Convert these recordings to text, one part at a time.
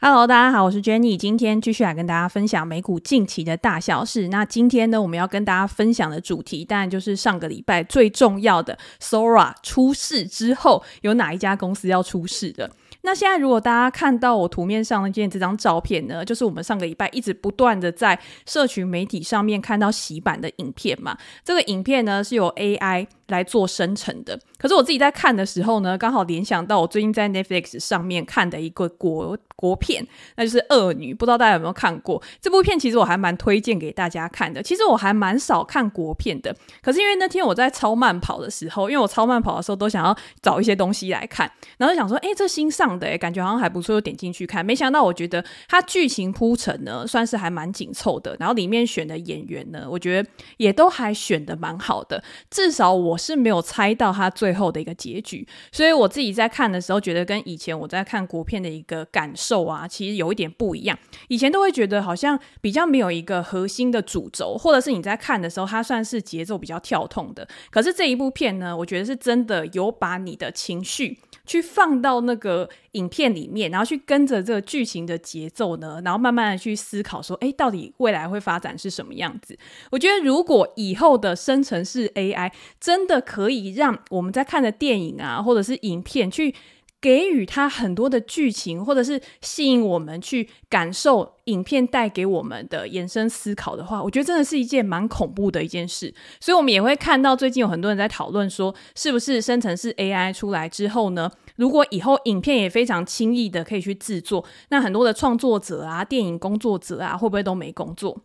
Hello，大家好，我是 Jenny，今天继续来跟大家分享美股近期的大小事。那今天呢，我们要跟大家分享的主题，当然就是上个礼拜最重要的 Sora 出事之后，有哪一家公司要出事的？那现在如果大家看到我图面上的这这张照片呢，就是我们上个礼拜一直不断的在社群媒体上面看到洗版的影片嘛。这个影片呢是由 AI 来做生成的，可是我自己在看的时候呢，刚好联想到我最近在 Netflix 上面看的一个国国片，那就是《恶女》，不知道大家有没有看过这部片？其实我还蛮推荐给大家看的。其实我还蛮少看国片的，可是因为那天我在超慢跑的时候，因为我超慢跑的时候都想要找一些东西来看，然后就想说，哎，这新上的，哎，感觉好像还不错，就点进去看。没想到我觉得它剧情铺陈呢，算是还蛮紧凑的，然后里面选的演员呢，我觉得也都还选的蛮好的，至少我。是没有猜到他最后的一个结局，所以我自己在看的时候，觉得跟以前我在看国片的一个感受啊，其实有一点不一样。以前都会觉得好像比较没有一个核心的主轴，或者是你在看的时候，它算是节奏比较跳动的。可是这一部片呢，我觉得是真的有把你的情绪去放到那个影片里面，然后去跟着这个剧情的节奏呢，然后慢慢的去思考说，哎，到底未来会发展是什么样子？我觉得如果以后的生成式 AI 真的可以让我们在看的电影啊，或者是影片去给予它很多的剧情，或者是吸引我们去感受影片带给我们的延伸思考的话，我觉得真的是一件蛮恐怖的一件事。所以，我们也会看到最近有很多人在讨论说，是不是生成式 AI 出来之后呢，如果以后影片也非常轻易的可以去制作，那很多的创作者啊、电影工作者啊，会不会都没工作？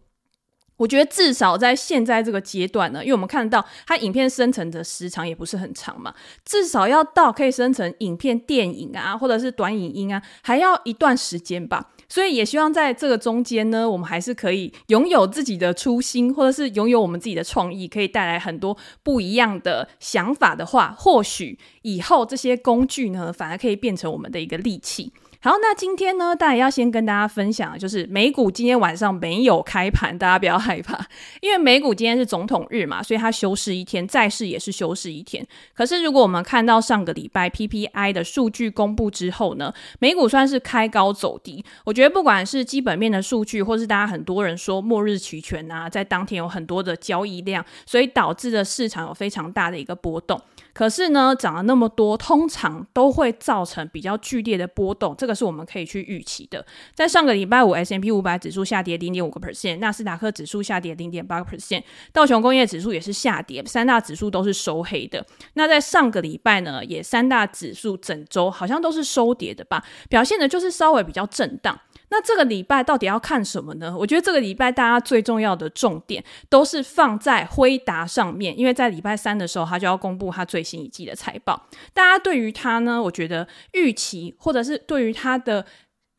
我觉得至少在现在这个阶段呢，因为我们看到它影片生成的时长也不是很长嘛，至少要到可以生成影片、电影啊，或者是短影音啊，还要一段时间吧。所以也希望在这个中间呢，我们还是可以拥有自己的初心，或者是拥有我们自己的创意，可以带来很多不一样的想法的话，或许以后这些工具呢，反而可以变成我们的一个利器。好，那今天呢，当然要先跟大家分享就是美股今天晚上没有开盘，大家不要害怕，因为美股今天是总统日嘛，所以它休市一天，债市也是休市一天。可是如果我们看到上个礼拜 PPI 的数据公布之后呢，美股算是开高走低。我觉得不管是基本面的数据，或是大家很多人说末日期权啊，在当天有很多的交易量，所以导致的市场有非常大的一个波动。可是呢，涨了那么多，通常都会造成比较剧烈的波动，这个是我们可以去预期的。在上个礼拜五，S M P 五百指数下跌零点五个 percent，纳斯达克指数下跌零点八个 percent，道琼工业指数也是下跌，三大指数都是收黑的。那在上个礼拜呢，也三大指数整周好像都是收跌的吧，表现的就是稍微比较震荡。那这个礼拜到底要看什么呢？我觉得这个礼拜大家最重要的重点都是放在辉达上面，因为在礼拜三的时候，他就要公布他最新一季的财报。大家对于他呢，我觉得预期或者是对于他的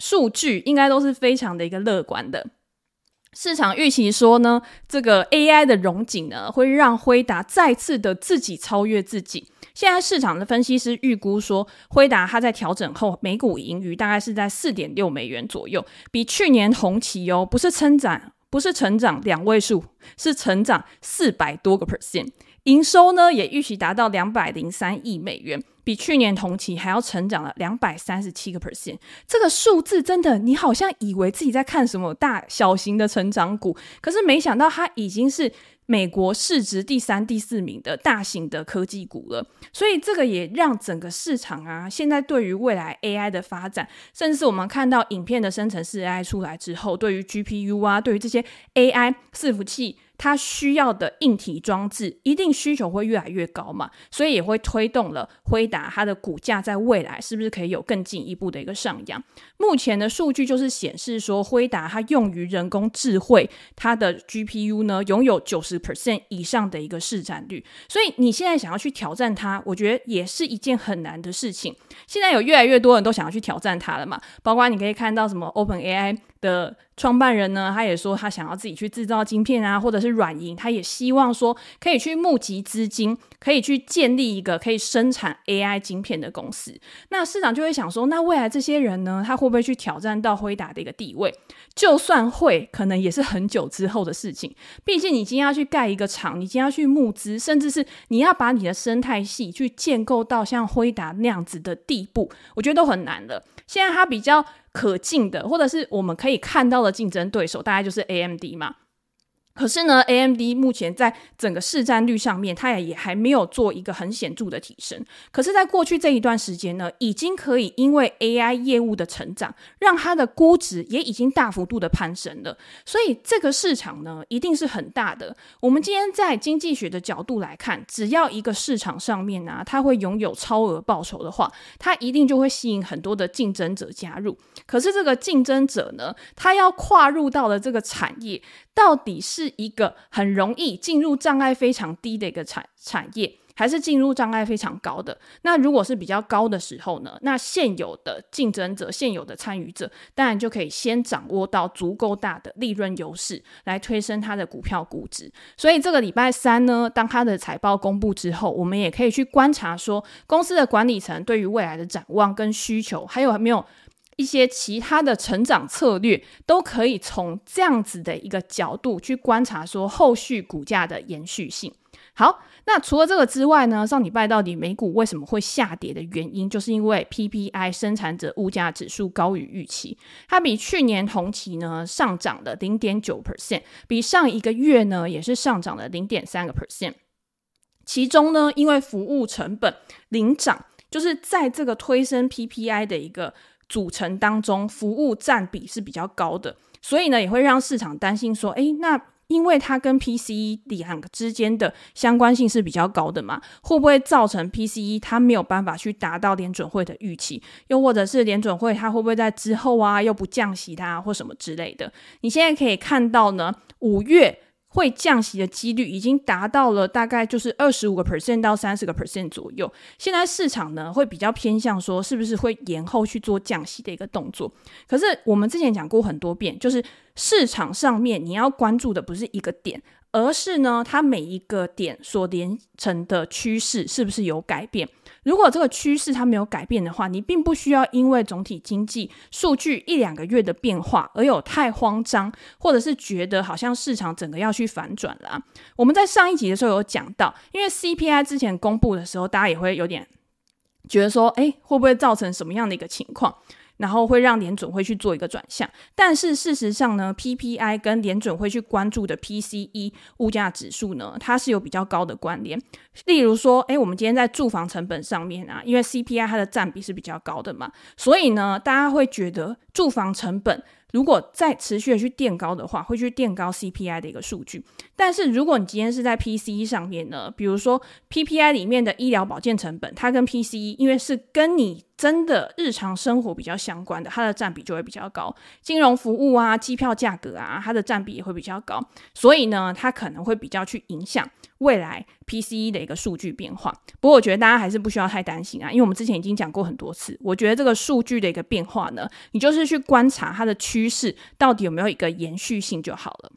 数据，应该都是非常的一个乐观的。市场预期说呢，这个 AI 的融景呢，会让辉达再次的自己超越自己。现在市场的分析师预估说，辉达它在调整后每股盈余大概是在四点六美元左右，比去年同期哦，不是增长，不是成长两位数，是成长四百多个 percent。营收呢也预期达到两百零三亿美元，比去年同期还要成长了两百三十七个 percent。这个数字真的，你好像以为自己在看什么大小型的成长股，可是没想到它已经是。美国市值第三、第四名的大型的科技股了，所以这个也让整个市场啊，现在对于未来 AI 的发展，甚至是我们看到影片的生成式 AI 出来之后，对于 GPU 啊，对于这些 AI 伺服器。它需要的硬体装置一定需求会越来越高嘛，所以也会推动了辉达它的股价在未来是不是可以有更进一步的一个上扬？目前的数据就是显示说，辉达它用于人工智慧，它的 GPU 呢拥有九十 percent 以上的一个市占率，所以你现在想要去挑战它，我觉得也是一件很难的事情。现在有越来越多人都想要去挑战它了嘛，包括你可以看到什么 OpenAI 的创办人呢，他也说他想要自己去制造晶片啊，或者是软银，他也希望说可以去募集资金，可以去建立一个可以生产 AI 晶片的公司。那市场就会想说，那未来这些人呢，他会不会去挑战到辉达的一个地位？就算会，可能也是很久之后的事情。毕竟你今天要去盖一个厂，你今天要去募资，甚至是你要把你的生态系去建构到像辉达那样子的地步，我觉得都很难的。现在他比较。可敬的，或者是我们可以看到的竞争对手，大概就是 AMD 嘛。可是呢，AMD 目前在整个市占率上面，它也也还没有做一个很显著的提升。可是，在过去这一段时间呢，已经可以因为 AI 业务的成长，让它的估值也已经大幅度的攀升了。所以，这个市场呢，一定是很大的。我们今天在经济学的角度来看，只要一个市场上面呢、它会拥有超额报酬的话，它一定就会吸引很多的竞争者加入。可是，这个竞争者呢，他要跨入到了这个产业。到底是是一个很容易进入障碍非常低的一个产产业，还是进入障碍非常高的？那如果是比较高的时候呢？那现有的竞争者、现有的参与者，当然就可以先掌握到足够大的利润优势，来推升它的股票估值。所以这个礼拜三呢，当它的财报公布之后，我们也可以去观察说，公司的管理层对于未来的展望跟需求，还有没有？一些其他的成长策略都可以从这样子的一个角度去观察，说后续股价的延续性。好，那除了这个之外呢，上礼拜到底美股为什么会下跌的原因，就是因为 PPI 生产者物价指数高于预期，它比去年同期呢上涨了零点九 percent，比上一个月呢也是上涨了零点三个 percent。其中呢，因为服务成本领涨，就是在这个推升 PPI 的一个。组成当中，服务占比是比较高的，所以呢，也会让市场担心说，诶，那因为它跟 PCE 两个之间的相关性是比较高的嘛，会不会造成 PCE 它没有办法去达到联准会的预期？又或者是联准会它会不会在之后啊，又不降息它或什么之类的？你现在可以看到呢，五月。会降息的几率已经达到了大概就是二十五个 percent 到三十个 percent 左右。现在市场呢会比较偏向说是不是会延后去做降息的一个动作。可是我们之前讲过很多遍，就是市场上面你要关注的不是一个点。而是呢，它每一个点所连成的趋势是不是有改变？如果这个趋势它没有改变的话，你并不需要因为总体经济数据一两个月的变化而有太慌张，或者是觉得好像市场整个要去反转了。我们在上一集的时候有讲到，因为 CPI 之前公布的时候，大家也会有点觉得说，诶，会不会造成什么样的一个情况？然后会让联准会去做一个转向，但是事实上呢，PPI 跟联准会去关注的 PCE 物价指数呢，它是有比较高的关联。例如说，哎，我们今天在住房成本上面啊，因为 CPI 它的占比是比较高的嘛，所以呢，大家会觉得住房成本如果再持续的去垫高的话，会去垫高 CPI 的一个数据。但是如果你今天是在 PCE 上面呢，比如说 PPI 里面的医疗保健成本，它跟 PCE 因为是跟你真的日常生活比较相关的，它的占比就会比较高。金融服务啊，机票价格啊，它的占比也会比较高。所以呢，它可能会比较去影响未来 PCE 的一个数据变化。不过我觉得大家还是不需要太担心啊，因为我们之前已经讲过很多次。我觉得这个数据的一个变化呢，你就是去观察它的趋势到底有没有一个延续性就好了。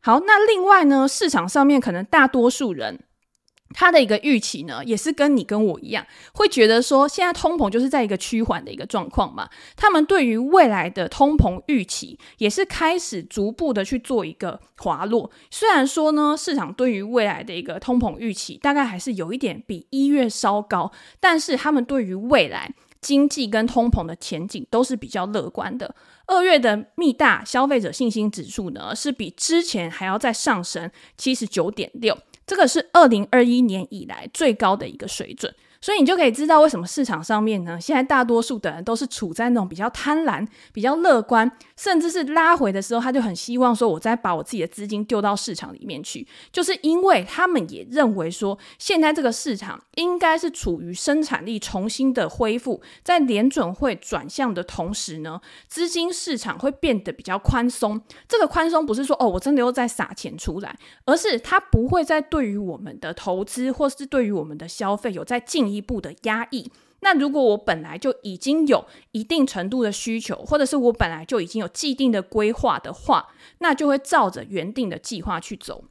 好，那另外呢，市场上面可能大多数人。他的一个预期呢，也是跟你跟我一样，会觉得说，现在通膨就是在一个趋缓的一个状况嘛。他们对于未来的通膨预期，也是开始逐步的去做一个滑落。虽然说呢，市场对于未来的一个通膨预期，大概还是有一点比一月稍高，但是他们对于未来经济跟通膨的前景都是比较乐观的。二月的密大消费者信心指数呢，是比之前还要再上升七十九点六。这个是二零二一年以来最高的一个水准。所以你就可以知道为什么市场上面呢，现在大多数的人都是处在那种比较贪婪、比较乐观，甚至是拉回的时候，他就很希望说，我再把我自己的资金丢到市场里面去，就是因为他们也认为说，现在这个市场应该是处于生产力重新的恢复，在联准会转向的同时呢，资金市场会变得比较宽松。这个宽松不是说哦，我真的又在撒钱出来，而是它不会再对于我们的投资或是对于我们的消费有在进一步的压抑。那如果我本来就已经有一定程度的需求，或者是我本来就已经有既定的规划的话，那就会照着原定的计划去走。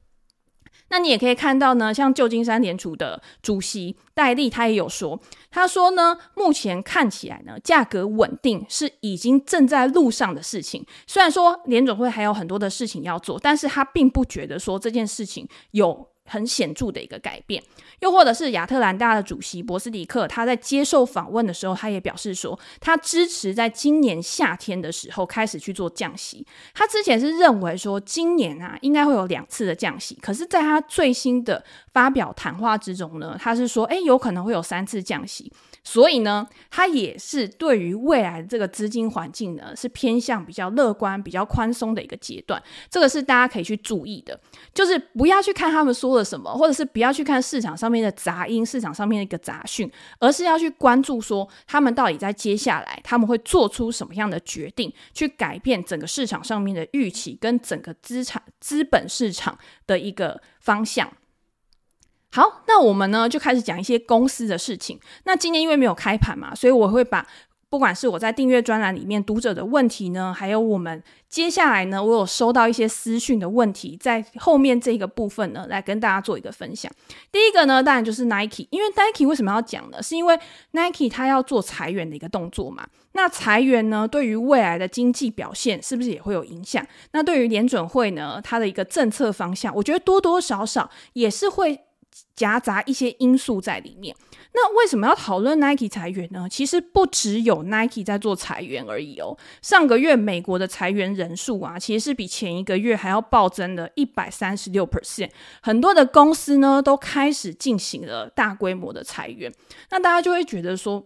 那你也可以看到呢，像旧金山联储的主席戴利，他也有说，他说呢，目前看起来呢，价格稳定是已经正在路上的事情。虽然说联总会还有很多的事情要做，但是他并不觉得说这件事情有很显著的一个改变。又或者是亚特兰大的主席博斯迪克，他在接受访问的时候，他也表示说，他支持在今年夏天的时候开始去做降息。他之前是认为说，今年啊应该会有两次的降息，可是在他最新的发表谈话之中呢，他是说，诶，有可能会有三次降息。所以呢，他也是对于未来这个资金环境呢，是偏向比较乐观、比较宽松的一个阶段。这个是大家可以去注意的，就是不要去看他们说了什么，或者是不要去看市场上面的杂音、市场上面的一个杂讯，而是要去关注说他们到底在接下来他们会做出什么样的决定，去改变整个市场上面的预期跟整个资产资本市场的一个方向。好，那我们呢就开始讲一些公司的事情。那今天因为没有开盘嘛，所以我会把不管是我在订阅专栏里面读者的问题呢，还有我们接下来呢，我有收到一些私讯的问题，在后面这个部分呢，来跟大家做一个分享。第一个呢，当然就是 Nike，因为 Nike 为什么要讲呢？是因为 Nike 它要做裁员的一个动作嘛。那裁员呢，对于未来的经济表现是不是也会有影响？那对于联准会呢，它的一个政策方向，我觉得多多少少也是会。夹杂一些因素在里面。那为什么要讨论 Nike 裁员呢？其实不只有 Nike 在做裁员而已哦。上个月美国的裁员人数啊，其实是比前一个月还要暴增了一百三十六 percent。很多的公司呢，都开始进行了大规模的裁员。那大家就会觉得说，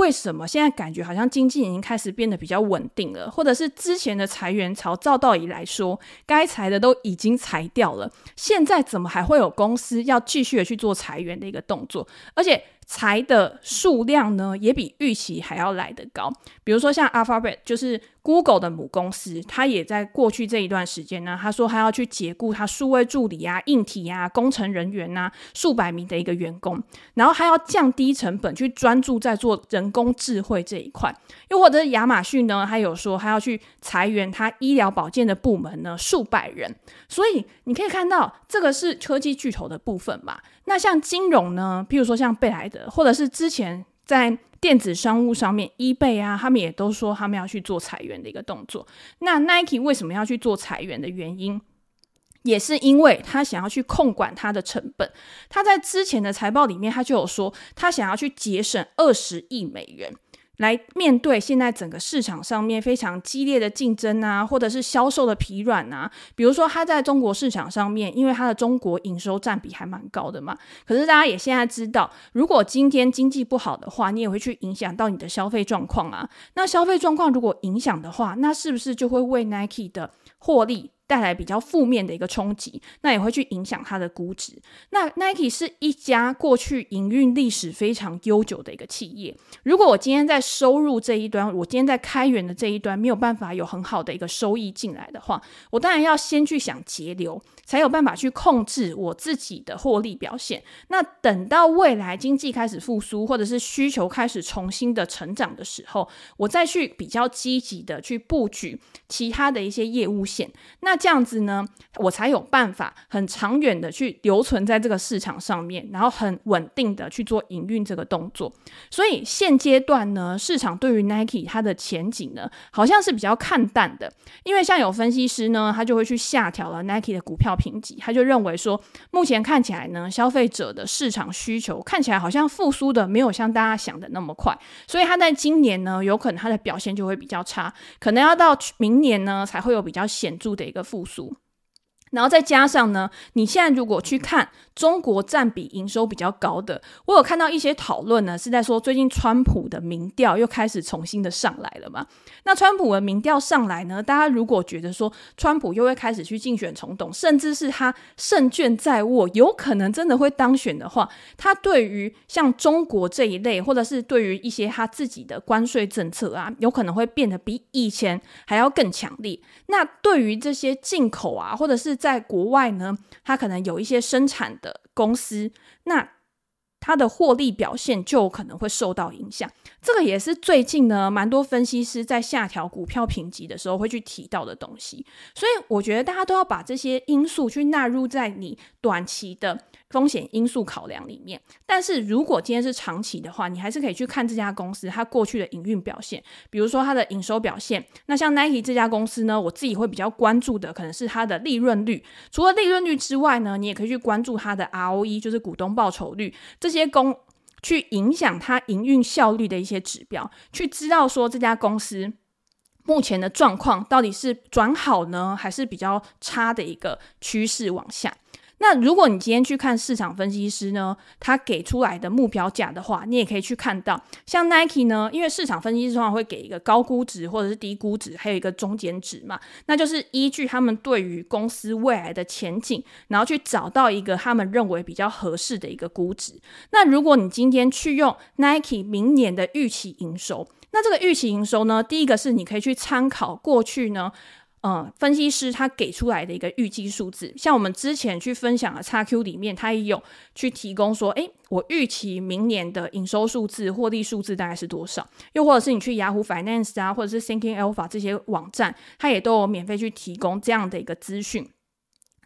为什么现在感觉好像经济已经开始变得比较稳定了，或者是之前的裁员潮照道理来说，该裁的都已经裁掉了，现在怎么还会有公司要继续的去做裁员的一个动作？而且。裁的数量呢，也比预期还要来得高。比如说像 Alphabet，就是 Google 的母公司，它也在过去这一段时间呢，他说他要去解雇他数位助理啊、硬体啊、工程人员啊，数百名的一个员工，然后还要降低成本，去专注在做人工智慧这一块。又或者亚马逊呢，他有说他要去裁员他医疗保健的部门呢，数百人。所以你可以看到，这个是科技巨头的部分嘛。那像金融呢，譬如说像贝莱德，或者是之前在电子商务上面，eBay 啊，他们也都说他们要去做裁员的一个动作。那 Nike 为什么要去做裁员的原因，也是因为他想要去控管他的成本。他在之前的财报里面，他就有说，他想要去节省二十亿美元。来面对现在整个市场上面非常激烈的竞争啊，或者是销售的疲软啊。比如说，它在中国市场上面，因为它的中国营收占比还蛮高的嘛。可是大家也现在知道，如果今天经济不好的话，你也会去影响到你的消费状况啊。那消费状况如果影响的话，那是不是就会为 Nike 的获利带来比较负面的一个冲击，那也会去影响它的估值。那 Nike 是一家过去营运历史非常悠久的一个企业。如果我今天在收入这一端，我今天在开源的这一端没有办法有很好的一个收益进来的话，我当然要先去想节流，才有办法去控制我自己的获利表现。那等到未来经济开始复苏，或者是需求开始重新的成长的时候，我再去比较积极的去布局其他的一些业务线。那这样子呢，我才有办法很长远的去留存在这个市场上面，然后很稳定的去做营运这个动作。所以现阶段呢，市场对于 Nike 它的前景呢，好像是比较看淡的。因为像有分析师呢，他就会去下调了 Nike 的股票评级，他就认为说，目前看起来呢，消费者的市场需求看起来好像复苏的没有像大家想的那么快，所以他在今年呢，有可能他的表现就会比较差，可能要到明年呢，才会有比较显著的一个。复苏。然后再加上呢，你现在如果去看中国占比营收比较高的，我有看到一些讨论呢，是在说最近川普的民调又开始重新的上来了嘛。那川普的民调上来呢，大家如果觉得说川普又会开始去竞选总统，甚至是他胜券在握，有可能真的会当选的话，他对于像中国这一类，或者是对于一些他自己的关税政策啊，有可能会变得比以前还要更强烈。那对于这些进口啊，或者是在国外呢，它可能有一些生产的公司，那它的获利表现就可能会受到影响。这个也是最近呢，蛮多分析师在下调股票评级的时候会去提到的东西。所以我觉得大家都要把这些因素去纳入在你短期的风险因素考量里面。但是如果今天是长期的话，你还是可以去看这家公司它过去的营运表现，比如说它的营收表现。那像 Nike 这家公司呢，我自己会比较关注的可能是它的利润率。除了利润率之外呢，你也可以去关注它的 ROE，就是股东报酬率这些公。去影响它营运效率的一些指标，去知道说这家公司目前的状况到底是转好呢，还是比较差的一个趋势往下。那如果你今天去看市场分析师呢，他给出来的目标价的话，你也可以去看到，像 Nike 呢，因为市场分析师通常会给一个高估值或者是低估值，还有一个中间值嘛，那就是依据他们对于公司未来的前景，然后去找到一个他们认为比较合适的一个估值。那如果你今天去用 Nike 明年的预期营收，那这个预期营收呢，第一个是你可以去参考过去呢。嗯，分析师他给出来的一个预计数字，像我们之前去分享的 XQ 里面，他也有去提供说，诶，我预期明年的营收数字、获利数字大概是多少？又或者是你去雅虎 Finance 啊，或者是 Thinking Alpha 这些网站，它也都有免费去提供这样的一个资讯。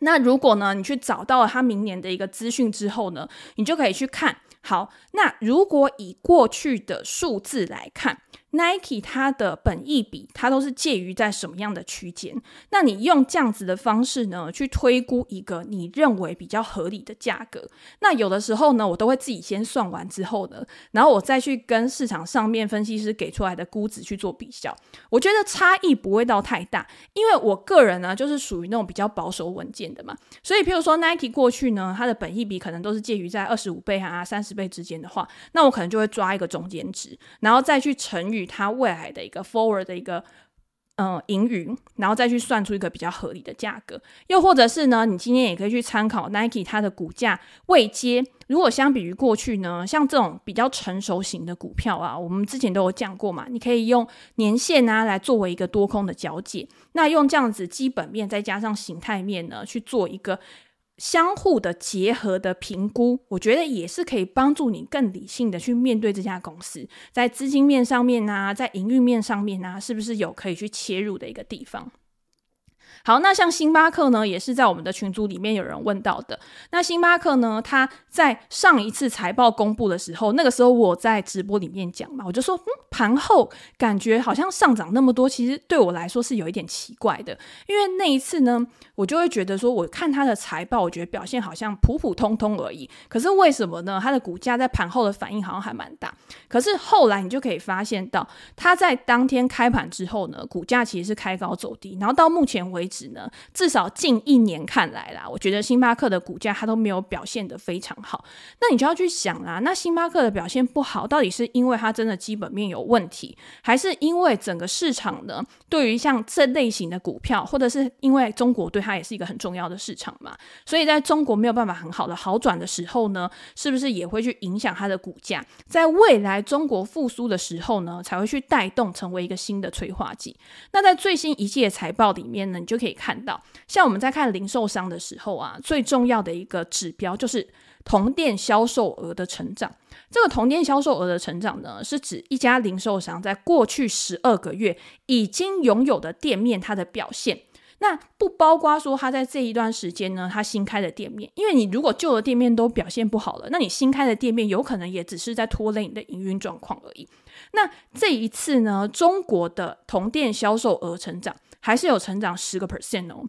那如果呢，你去找到了他明年的一个资讯之后呢，你就可以去看。好，那如果以过去的数字来看。Nike 它的本益比，它都是介于在什么样的区间？那你用这样子的方式呢，去推估一个你认为比较合理的价格。那有的时候呢，我都会自己先算完之后呢，然后我再去跟市场上面分析师给出来的估值去做比较。我觉得差异不会到太大，因为我个人呢，就是属于那种比较保守稳健的嘛。所以，譬如说 Nike 过去呢，它的本益比可能都是介于在二十五倍啊、三十倍之间的话，那我可能就会抓一个中间值，然后再去乘以。它未来的一个 forward 的一个嗯盈余，然后再去算出一个比较合理的价格，又或者是呢，你今天也可以去参考 Nike 它的股价未接。如果相比于过去呢，像这种比较成熟型的股票啊，我们之前都有讲过嘛，你可以用年限啊来作为一个多空的交界，那用这样子基本面再加上形态面呢去做一个。相互的结合的评估，我觉得也是可以帮助你更理性的去面对这家公司，在资金面上面啊，在营运面上面啊，是不是有可以去切入的一个地方？好，那像星巴克呢，也是在我们的群组里面有人问到的。那星巴克呢，它在上一次财报公布的时候，那个时候我在直播里面讲嘛，我就说，嗯，盘后感觉好像上涨那么多，其实对我来说是有一点奇怪的，因为那一次呢，我就会觉得说，我看它的财报，我觉得表现好像普普通通而已。可是为什么呢？它的股价在盘后的反应好像还蛮大。可是后来你就可以发现到，它在当天开盘之后呢，股价其实是开高走低，然后到目前为止。呢，至少近一年看来啦，我觉得星巴克的股价它都没有表现得非常好。那你就要去想啦，那星巴克的表现不好，到底是因为它真的基本面有问题，还是因为整个市场呢，对于像这类型的股票，或者是因为中国对它也是一个很重要的市场嘛？所以在中国没有办法很好的好转的时候呢，是不是也会去影响它的股价？在未来中国复苏的时候呢，才会去带动成为一个新的催化剂。那在最新一季的财报里面呢，你就可以看到，像我们在看零售商的时候啊，最重要的一个指标就是同店销售额的成长。这个同店销售额的成长呢，是指一家零售商在过去十二个月已经拥有的店面它的表现。那不包括说他在这一段时间呢，他新开的店面，因为你如果旧的店面都表现不好了，那你新开的店面有可能也只是在拖累你的营运状况而已。那这一次呢，中国的同店销售额成长。还是有成长十个 percent 哦，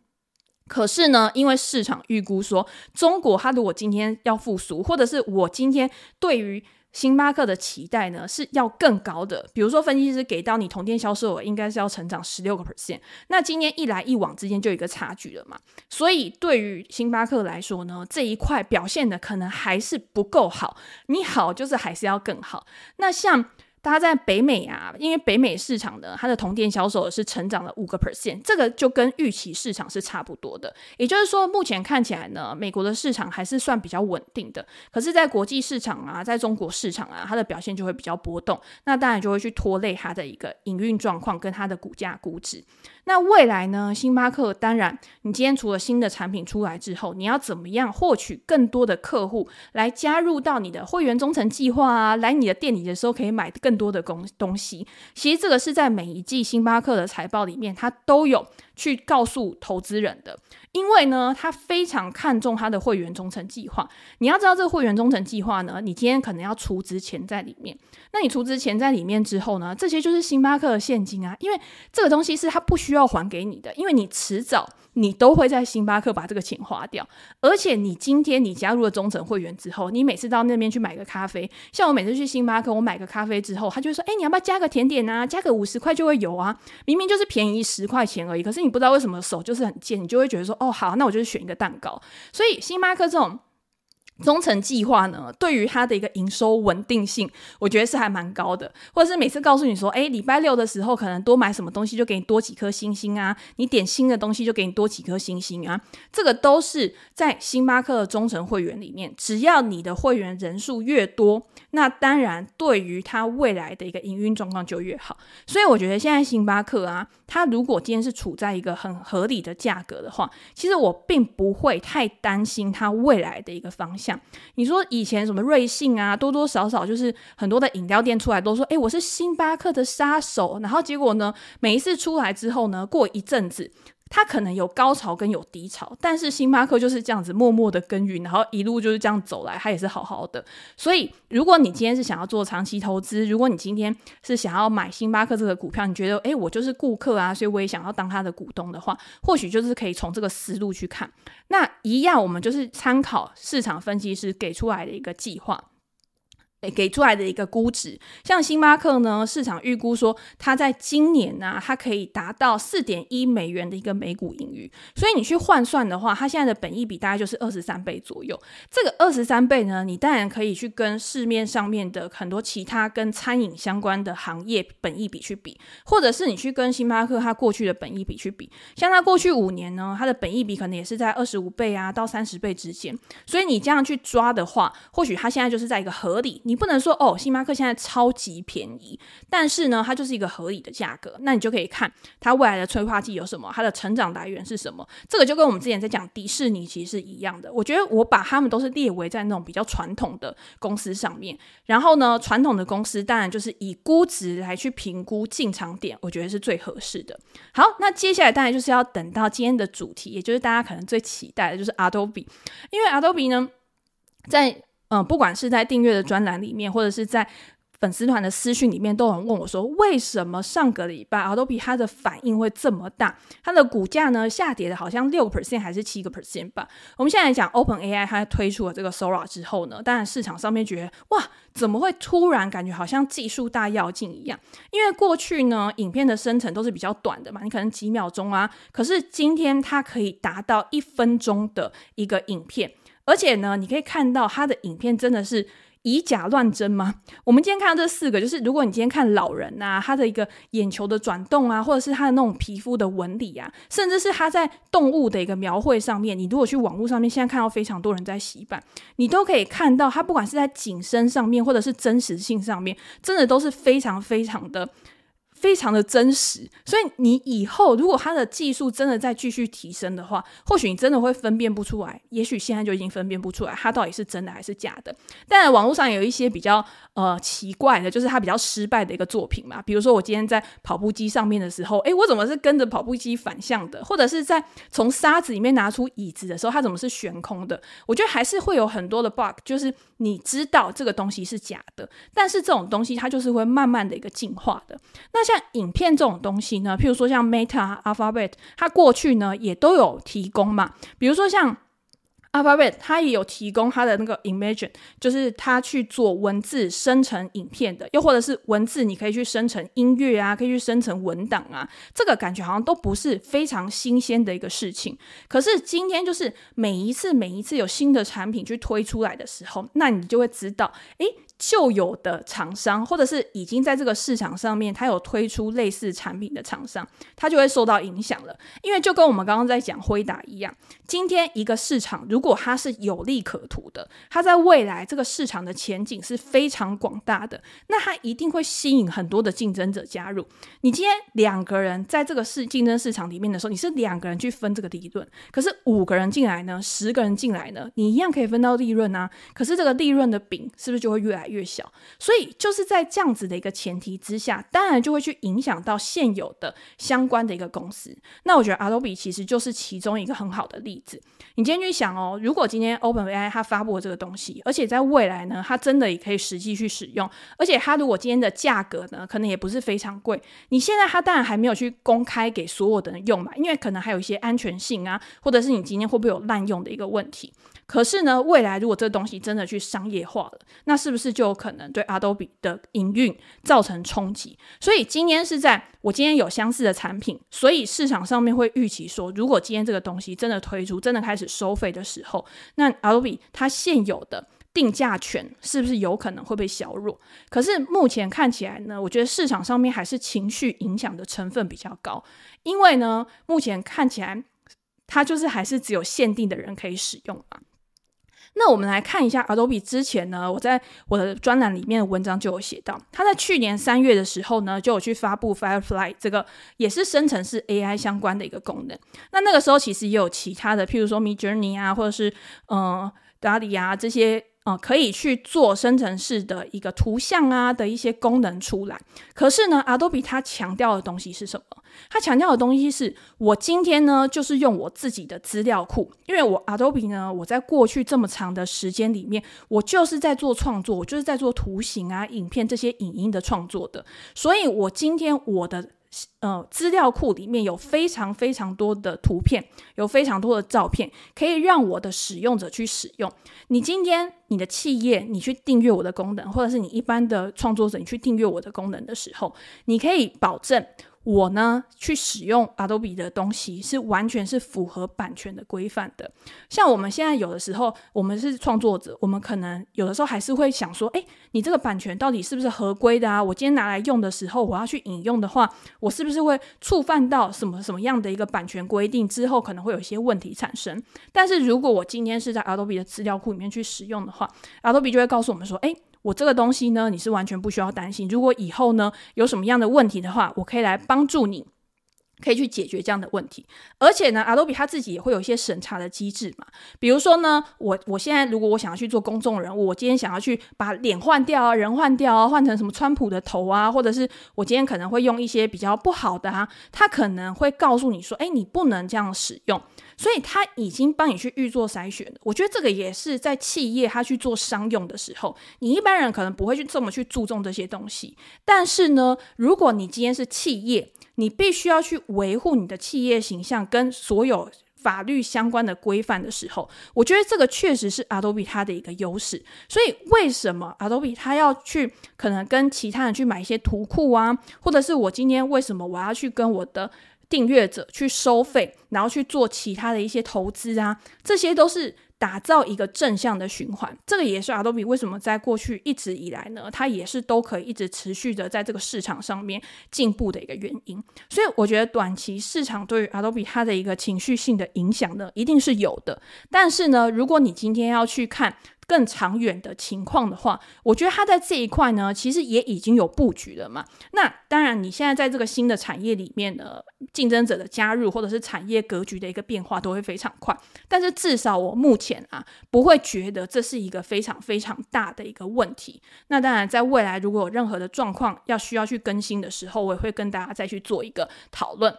可是呢，因为市场预估说中国它如果今天要复苏，或者是我今天对于星巴克的期待呢是要更高的，比如说分析师给到你同店销售额应该是要成长十六个 percent，那今天一来一往之间就有一个差距了嘛，所以对于星巴克来说呢，这一块表现的可能还是不够好，你好就是还是要更好，那像。它在北美啊，因为北美市场呢，它的同店销售是成长了五个 percent，这个就跟预期市场是差不多的。也就是说，目前看起来呢，美国的市场还是算比较稳定的。可是，在国际市场啊，在中国市场啊，它的表现就会比较波动，那当然就会去拖累它的一个营运状况跟它的股价估值。那未来呢？星巴克当然，你今天除了新的产品出来之后，你要怎么样获取更多的客户来加入到你的会员忠诚计划啊？来你的店里的时候可以买更多的东东西。其实这个是在每一季星巴克的财报里面，它都有去告诉投资人的。因为呢，他非常看重他的会员忠诚计划。你要知道，这个会员忠诚计划呢，你今天可能要储值钱在里面。那你储值钱在里面之后呢，这些就是星巴克的现金啊。因为这个东西是他不需要还给你的，因为你迟早你都会在星巴克把这个钱花掉。而且你今天你加入了忠诚会员之后，你每次到那边去买个咖啡，像我每次去星巴克，我买个咖啡之后，他就说：“哎，你要不要加个甜点啊？加个五十块就会有啊。”明明就是便宜十块钱而已，可是你不知道为什么手就是很贱，你就会觉得说：“哦。”，好，那我就选一个蛋糕。所以星巴克这种。忠诚计划呢，对于它的一个营收稳定性，我觉得是还蛮高的。或者是每次告诉你说，诶，礼拜六的时候可能多买什么东西，就给你多几颗星星啊。你点新的东西，就给你多几颗星星啊。这个都是在星巴克的忠诚会员里面，只要你的会员人数越多，那当然对于它未来的一个营运状况就越好。所以我觉得现在星巴克啊，它如果今天是处在一个很合理的价格的话，其实我并不会太担心它未来的一个方向。像你说以前什么瑞幸啊，多多少少就是很多的饮料店出来都说，哎，我是星巴克的杀手。然后结果呢，每一次出来之后呢，过一阵子，它可能有高潮跟有低潮，但是星巴克就是这样子默默的耕耘，然后一路就是这样走来，它也是好好的。所以，如果你今天是想要做长期投资，如果你今天是想要买星巴克这个股票，你觉得，诶，我就是顾客啊，所以我也想要当他的股东的话，或许就是可以从这个思路去看。那一样，我们就是参考市场分析师给出来的一个计划。给出来的一个估值，像星巴克呢，市场预估说，它在今年呢、它可以达到四点一美元的一个每股盈余。所以你去换算的话，它现在的本益比大概就是二十三倍左右。这个二十三倍呢，你当然可以去跟市面上面的很多其他跟餐饮相关的行业本益比去比，或者是你去跟星巴克它过去的本益比去比。像它过去五年呢，它的本益比可能也是在二十五倍啊到三十倍之间。所以你这样去抓的话，或许它现在就是在一个合理你。你不能说哦，星巴克现在超级便宜，但是呢，它就是一个合理的价格。那你就可以看它未来的催化剂有什么，它的成长来源是什么。这个就跟我们之前在讲迪士尼其实是一样的。我觉得我把他们都是列为在那种比较传统的公司上面。然后呢，传统的公司当然就是以估值来去评估进场点，我觉得是最合适的。好，那接下来当然就是要等到今天的主题，也就是大家可能最期待的就是 Adobe，因为 Adobe 呢，在嗯，不管是在订阅的专栏里面，或者是在粉丝团的私讯里面，都有人问我说，为什么上个礼拜 Adobe 它的反应会这么大？它的股价呢下跌的好像六 percent 还是七个 percent 吧？我们现在来讲 OpenAI 它推出了这个 Sora 之后呢，当然市场上面觉得哇，怎么会突然感觉好像技术大跃进一样？因为过去呢，影片的生成都是比较短的嘛，你可能几秒钟啊，可是今天它可以达到一分钟的一个影片。而且呢，你可以看到他的影片真的是以假乱真吗？我们今天看到这四个，就是如果你今天看老人啊，他的一个眼球的转动啊，或者是他的那种皮肤的纹理啊，甚至是他在动物的一个描绘上面，你如果去网络上面，现在看到非常多人在洗版，你都可以看到他不管是在景深上面，或者是真实性上面，真的都是非常非常的。非常的真实，所以你以后如果它的技术真的再继续提升的话，或许你真的会分辨不出来。也许现在就已经分辨不出来，它到底是真的还是假的。但网络上有一些比较呃奇怪的，就是它比较失败的一个作品嘛。比如说我今天在跑步机上面的时候，诶，我怎么是跟着跑步机反向的？或者是在从沙子里面拿出椅子的时候，它怎么是悬空的？我觉得还是会有很多的 bug，就是你知道这个东西是假的，但是这种东西它就是会慢慢的一个进化的。那像影片这种东西呢，譬如说像 Meta、Alphabet，它过去呢也都有提供嘛。比如说像 Alphabet，它也有提供它的那个 Imagine，就是它去做文字生成影片的，又或者是文字你可以去生成音乐啊，可以去生成文档啊。这个感觉好像都不是非常新鲜的一个事情。可是今天就是每一次每一次有新的产品去推出来的时候，那你就会知道，诶。旧有的厂商，或者是已经在这个市场上面，它有推出类似产品的厂商，它就会受到影响了。因为就跟我们刚刚在讲辉达一样，今天一个市场如果它是有利可图的，它在未来这个市场的前景是非常广大的，那它一定会吸引很多的竞争者加入。你今天两个人在这个市竞争市场里面的时候，你是两个人去分这个利润，可是五个人进来呢，十个人进来呢，你一样可以分到利润啊。可是这个利润的饼是不是就会越来越小？所以就是在这样子的一个前提之下，当然就会去影响到现有的相关的一个公司。那我觉得 Adobe 其实就是其中一个很好的例子。你今天去想哦，如果今天 OpenAI 它发布了这个东西，而且在未来呢，它真的也可以实际去使用，而且它如果今天的价格呢，可能也不是非常贵。你现在它当然还没有去公开给所有的人用嘛，因为可能还有一些安全性啊，或者是你今天会不会有滥用的一个问题。可是呢，未来如果这个东西真的去商业化了，那是不是就有可能对 Adobe 的营运造成冲击？所以今天是在我今天有相似的产品，所以市场上面会预期说，如果今天这个东西真的推出，真的开始收费的时候，那 Adobe 它现有的定价权是不是有可能会被削弱？可是目前看起来呢，我觉得市场上面还是情绪影响的成分比较高，因为呢，目前看起来它就是还是只有限定的人可以使用嘛。那我们来看一下 Adobe 之前呢，我在我的专栏里面的文章就有写到，他在去年三月的时候呢，就有去发布 Firefly 这个也是生成式 AI 相关的一个功能。那那个时候其实也有其他的，譬如说 Midjourney 啊，或者是嗯 DALL-E 啊这些。啊、可以去做生成式的一个图像啊的一些功能出来。可是呢，Adobe 它强调的东西是什么？它强调的东西是我今天呢，就是用我自己的资料库，因为我 Adobe 呢，我在过去这么长的时间里面，我就是在做创作，我就是在做图形啊、影片这些影音的创作的，所以我今天我的。呃，资料库里面有非常非常多的图片，有非常多的照片，可以让我的使用者去使用。你今天你的企业，你去订阅我的功能，或者是你一般的创作者，你去订阅我的功能的时候，你可以保证。我呢，去使用 Adobe 的东西是完全是符合版权的规范的。像我们现在有的时候，我们是创作者，我们可能有的时候还是会想说，诶，你这个版权到底是不是合规的啊？我今天拿来用的时候，我要去引用的话，我是不是会触犯到什么什么样的一个版权规定？之后可能会有一些问题产生。但是如果我今天是在 Adobe 的资料库里面去使用的话，Adobe 就会告诉我们说，诶。我这个东西呢，你是完全不需要担心。如果以后呢，有什么样的问题的话，我可以来帮助你，可以去解决这样的问题。而且呢，Adobe 它自己也会有一些审查的机制嘛。比如说呢，我我现在如果我想要去做公众人物，我今天想要去把脸换掉啊，人换掉啊，换成什么川普的头啊，或者是我今天可能会用一些比较不好的啊，他可能会告诉你说，哎，你不能这样使用。所以他已经帮你去预做筛选。我觉得这个也是在企业他去做商用的时候，你一般人可能不会去这么去注重这些东西。但是呢，如果你今天是企业，你必须要去维护你的企业形象跟所有法律相关的规范的时候，我觉得这个确实是 Adobe 它的一个优势。所以为什么 Adobe 它要去可能跟其他人去买一些图库啊，或者是我今天为什么我要去跟我的订阅者去收费，然后去做其他的一些投资啊，这些都是打造一个正向的循环。这个也是 Adobe 为什么在过去一直以来呢，它也是都可以一直持续的在这个市场上面进步的一个原因。所以我觉得短期市场对于 Adobe 它的一个情绪性的影响呢，一定是有的。但是呢，如果你今天要去看，更长远的情况的话，我觉得它在这一块呢，其实也已经有布局了嘛。那当然，你现在在这个新的产业里面呢，竞争者的加入或者是产业格局的一个变化都会非常快。但是至少我目前啊，不会觉得这是一个非常非常大的一个问题。那当然，在未来如果有任何的状况要需要去更新的时候，我也会跟大家再去做一个讨论。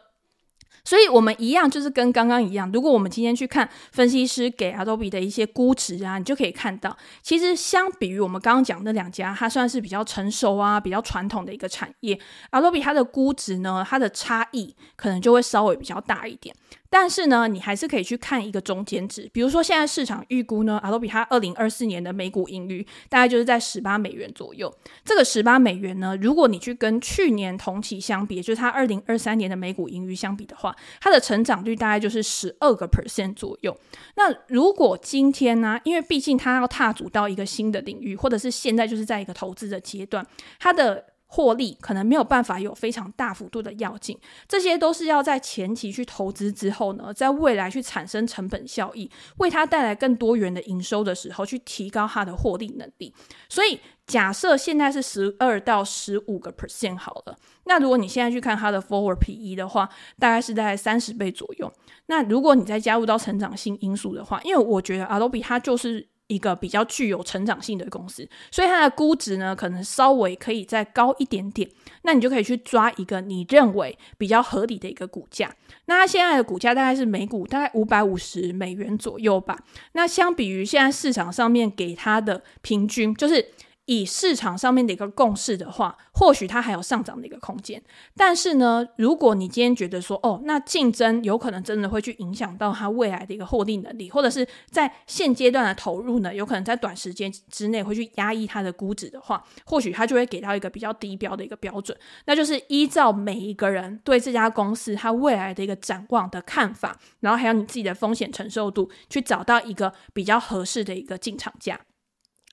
所以，我们一样就是跟刚刚一样。如果我们今天去看分析师给 Adobe 的一些估值啊，你就可以看到，其实相比于我们刚刚讲的两家，它算是比较成熟啊、比较传统的一个产业，Adobe 它的估值呢，它的差异可能就会稍微比较大一点。但是呢，你还是可以去看一个中间值，比如说现在市场预估呢，Adobe 它二零二四年的每股盈余大概就是在十八美元左右。这个十八美元呢，如果你去跟去年同期相比，就是它二零二三年的每股盈余相比的话，它的成长率大概就是十二个 percent 左右。那如果今天呢，因为毕竟它要踏足到一个新的领域，或者是现在就是在一个投资的阶段，它的获利可能没有办法有非常大幅度的跃进，这些都是要在前期去投资之后呢，在未来去产生成本效益，为它带来更多元的营收的时候，去提高它的获利能力。所以假设现在是十二到十五个 percent 好了，那如果你现在去看它的 forward PE 的话，大概是在三十倍左右。那如果你再加入到成长性因素的话，因为我觉得 Adobe 它就是。一个比较具有成长性的公司，所以它的估值呢，可能稍微可以再高一点点。那你就可以去抓一个你认为比较合理的一个股价。那它现在的股价大概是每股大概五百五十美元左右吧。那相比于现在市场上面给它的平均，就是。以市场上面的一个共识的话，或许它还有上涨的一个空间。但是呢，如果你今天觉得说，哦，那竞争有可能真的会去影响到它未来的一个获利能力，或者是在现阶段的投入呢，有可能在短时间之内会去压抑它的估值的话，或许它就会给到一个比较低标的一个标准，那就是依照每一个人对这家公司它未来的一个展望的看法，然后还有你自己的风险承受度，去找到一个比较合适的一个进场价。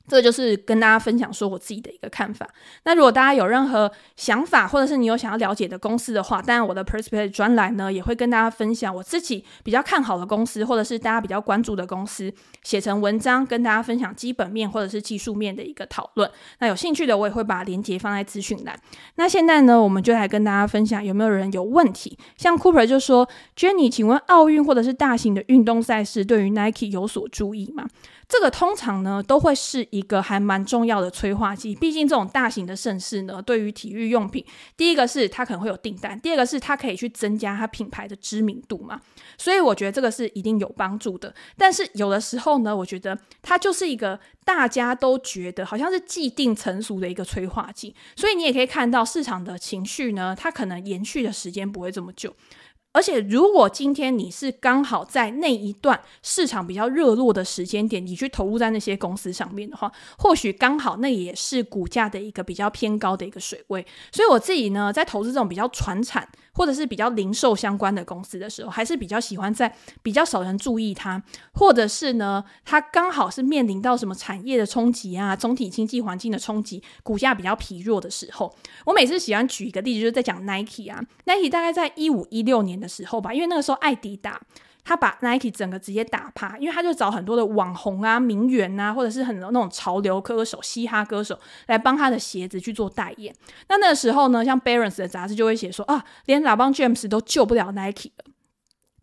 这就是跟大家分享说我自己的一个看法。那如果大家有任何想法，或者是你有想要了解的公司的话，当然我的 Perspective 专栏呢也会跟大家分享我自己比较看好的公司，或者是大家比较关注的公司，写成文章跟大家分享基本面或者是技术面的一个讨论。那有兴趣的我也会把链接放在资讯栏。那现在呢，我们就来跟大家分享有没有人有问题。像 Cooper 就说：“Jenny，请问奥运或者是大型的运动赛事对于 Nike 有所注意吗？”这个通常呢都会是一个还蛮重要的催化剂，毕竟这种大型的盛事呢，对于体育用品，第一个是它可能会有订单，第二个是它可以去增加它品牌的知名度嘛，所以我觉得这个是一定有帮助的。但是有的时候呢，我觉得它就是一个大家都觉得好像是既定成熟的一个催化剂，所以你也可以看到市场的情绪呢，它可能延续的时间不会这么久。而且，如果今天你是刚好在那一段市场比较热络的时间点，你去投入在那些公司上面的话，或许刚好那也是股价的一个比较偏高的一个水位。所以我自己呢，在投资这种比较传产或者是比较零售相关的公司的时候，还是比较喜欢在比较少人注意它，或者是呢，它刚好是面临到什么产业的冲击啊，总体经济环境的冲击，股价比较疲弱的时候，我每次喜欢举一个例子，就是在讲 Nike 啊，Nike 大概在一五一六年的时候吧，因为那个时候艾迪达他把 Nike 整个直接打趴，因为他就找很多的网红啊、名媛啊，或者是很多那种潮流歌手、嘻哈歌手来帮他的鞋子去做代言。那那个时候呢，像 Barons 的杂志就会写说啊，连老帮 James 都救不了 Nike 了，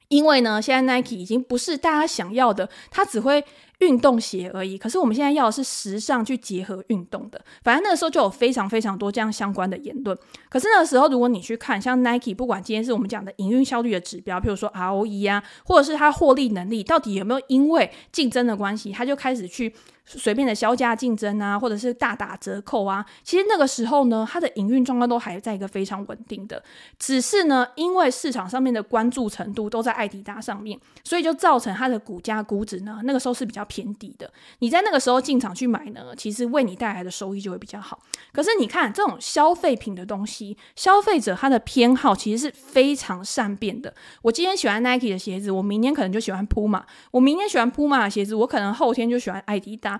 因为呢，现在 Nike 已经不是大家想要的，他只会。运动鞋而已，可是我们现在要的是时尚去结合运动的。反正那个时候就有非常非常多这样相关的言论。可是那个时候，如果你去看像 Nike，不管今天是我们讲的营运效率的指标，譬如说 ROE 啊，或者是它获利能力，到底有没有因为竞争的关系，它就开始去。随便的削价竞争啊，或者是大打折扣啊，其实那个时候呢，它的营运状况都还在一个非常稳定的。只是呢，因为市场上面的关注程度都在爱迪达上面，所以就造成它的股价估值呢，那个时候是比较偏低的。你在那个时候进场去买呢，其实为你带来的收益就会比较好。可是你看这种消费品的东西，消费者他的偏好其实是非常善变的。我今天喜欢 Nike 的鞋子，我明天可能就喜欢 Puma；我明天喜欢 Puma 的鞋子，我可能后天就喜欢爱迪达。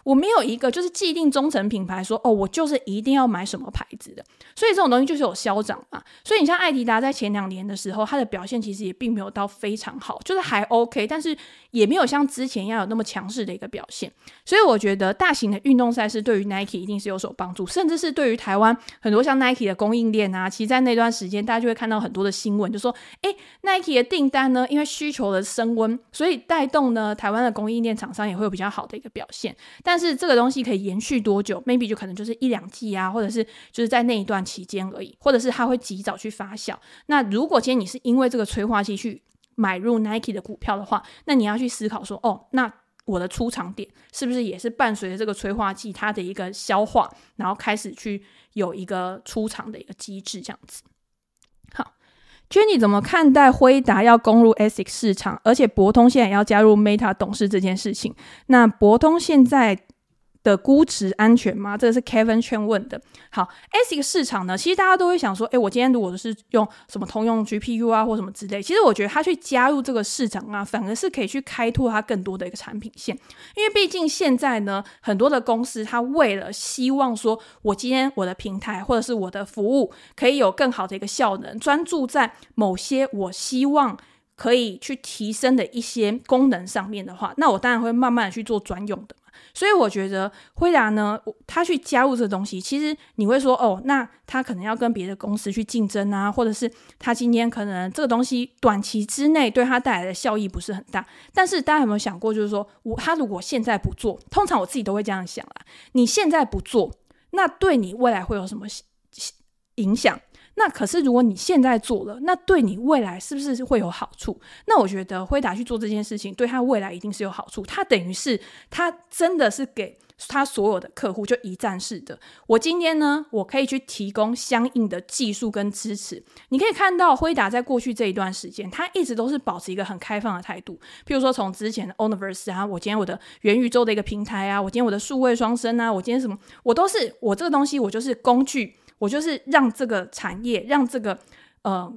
我没有一个就是既定忠诚品牌说，哦，我就是一定要买什么牌子的，所以这种东西就是有消长嘛。所以你像艾迪达在前两年的时候，它的表现其实也并没有到非常好，就是还 OK，但是也没有像之前要有那么强势的一个表现。所以我觉得大型的运动赛事对于 Nike 一定是有所帮助，甚至是对于台湾很多像 Nike 的供应链啊，其实在那段时间大家就会看到很多的新闻，就说诶，Nike 的订单呢，因为需求的升温，所以带动呢台湾的供应链厂商也会有比较好的一个表现。但但是这个东西可以延续多久？maybe 就可能就是一两季啊，或者是就是在那一段期间而已，或者是它会及早去发酵。那如果今天你是因为这个催化剂去买入 Nike 的股票的话，那你要去思考说，哦，那我的出场点是不是也是伴随着这个催化剂它的一个消化，然后开始去有一个出场的一个机制这样子。好，，Jenny 怎么看待辉达要攻入 ASIC 市场，而且博通现在也要加入 Meta 董事这件事情？那博通现在的估值安全吗？这个是 Kevin 问的。好，ASIC 市场呢，其实大家都会想说，诶，我今天如果是用什么通用 GPU 啊，或什么之类，其实我觉得他去加入这个市场啊，反而是可以去开拓它更多的一个产品线。因为毕竟现在呢，很多的公司，它为了希望说，我今天我的平台或者是我的服务可以有更好的一个效能，专注在某些我希望可以去提升的一些功能上面的话，那我当然会慢慢的去做专用的。所以我觉得辉达呢，他去加入这个东西，其实你会说哦，那他可能要跟别的公司去竞争啊，或者是他今天可能这个东西短期之内对他带来的效益不是很大。但是大家有没有想过，就是说我他如果现在不做，通常我自己都会这样想啊，你现在不做，那对你未来会有什么影响？那可是，如果你现在做了，那对你未来是不是会有好处？那我觉得辉达去做这件事情，对他未来一定是有好处。他等于是他真的是给他所有的客户就一站式的。我今天呢，我可以去提供相应的技术跟支持。你可以看到辉达在过去这一段时间，他一直都是保持一个很开放的态度。譬如说，从之前的 Omniverse 啊，我今天我的元宇宙的一个平台啊，我今天我的数位双生啊，我今天什么，我都是我这个东西，我就是工具。我就是让这个产业，让这个呃，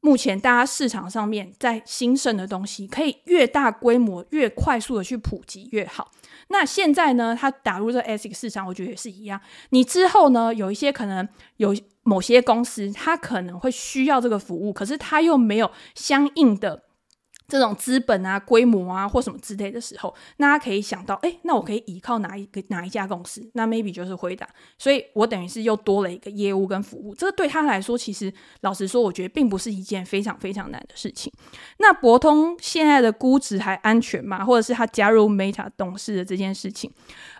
目前大家市场上面在兴盛的东西，可以越大规模、越快速的去普及越好。那现在呢，它打入这 ASIC 市场，我觉得也是一样。你之后呢，有一些可能有某些公司，它可能会需要这个服务，可是它又没有相应的。这种资本啊、规模啊或什么之类的时候，那他可以想到，哎，那我可以依靠哪一个哪一家公司？那 maybe 就是回答，所以我等于是又多了一个业务跟服务。这个对他来说，其实老实说，我觉得并不是一件非常非常难的事情。那博通现在的估值还安全吗？或者是他加入 Meta 董事的这件事情？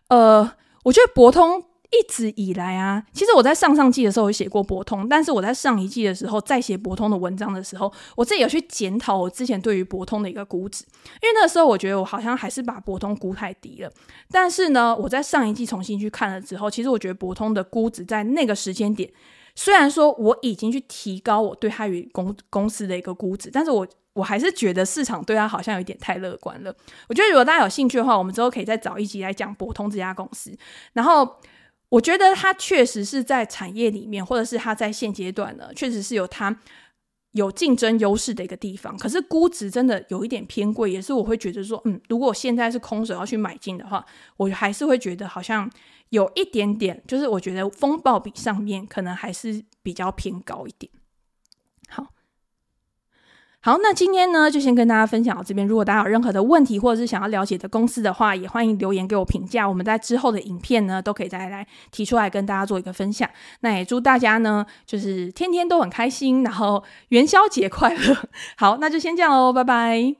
呃，我觉得博通。一直以来啊，其实我在上上季的时候有写过博通，但是我在上一季的时候在写博通的文章的时候，我自己有去检讨我之前对于博通的一个估值，因为那个时候我觉得我好像还是把博通估太低了。但是呢，我在上一季重新去看了之后，其实我觉得博通的估值在那个时间点，虽然说我已经去提高我对它与公公司的一个估值，但是我我还是觉得市场对它好像有点太乐观了。我觉得如果大家有兴趣的话，我们之后可以再找一集来讲博通这家公司，然后。我觉得它确实是在产业里面，或者是它在现阶段呢，确实是有它有竞争优势的一个地方。可是估值真的有一点偏贵，也是我会觉得说，嗯，如果现在是空手要去买进的话，我还是会觉得好像有一点点，就是我觉得风暴比上面可能还是比较偏高一点。好，那今天呢，就先跟大家分享到这边。如果大家有任何的问题，或者是想要了解的公司的话，也欢迎留言给我评价。我们在之后的影片呢，都可以再来提出来跟大家做一个分享。那也祝大家呢，就是天天都很开心，然后元宵节快乐。好，那就先这样喽，拜拜。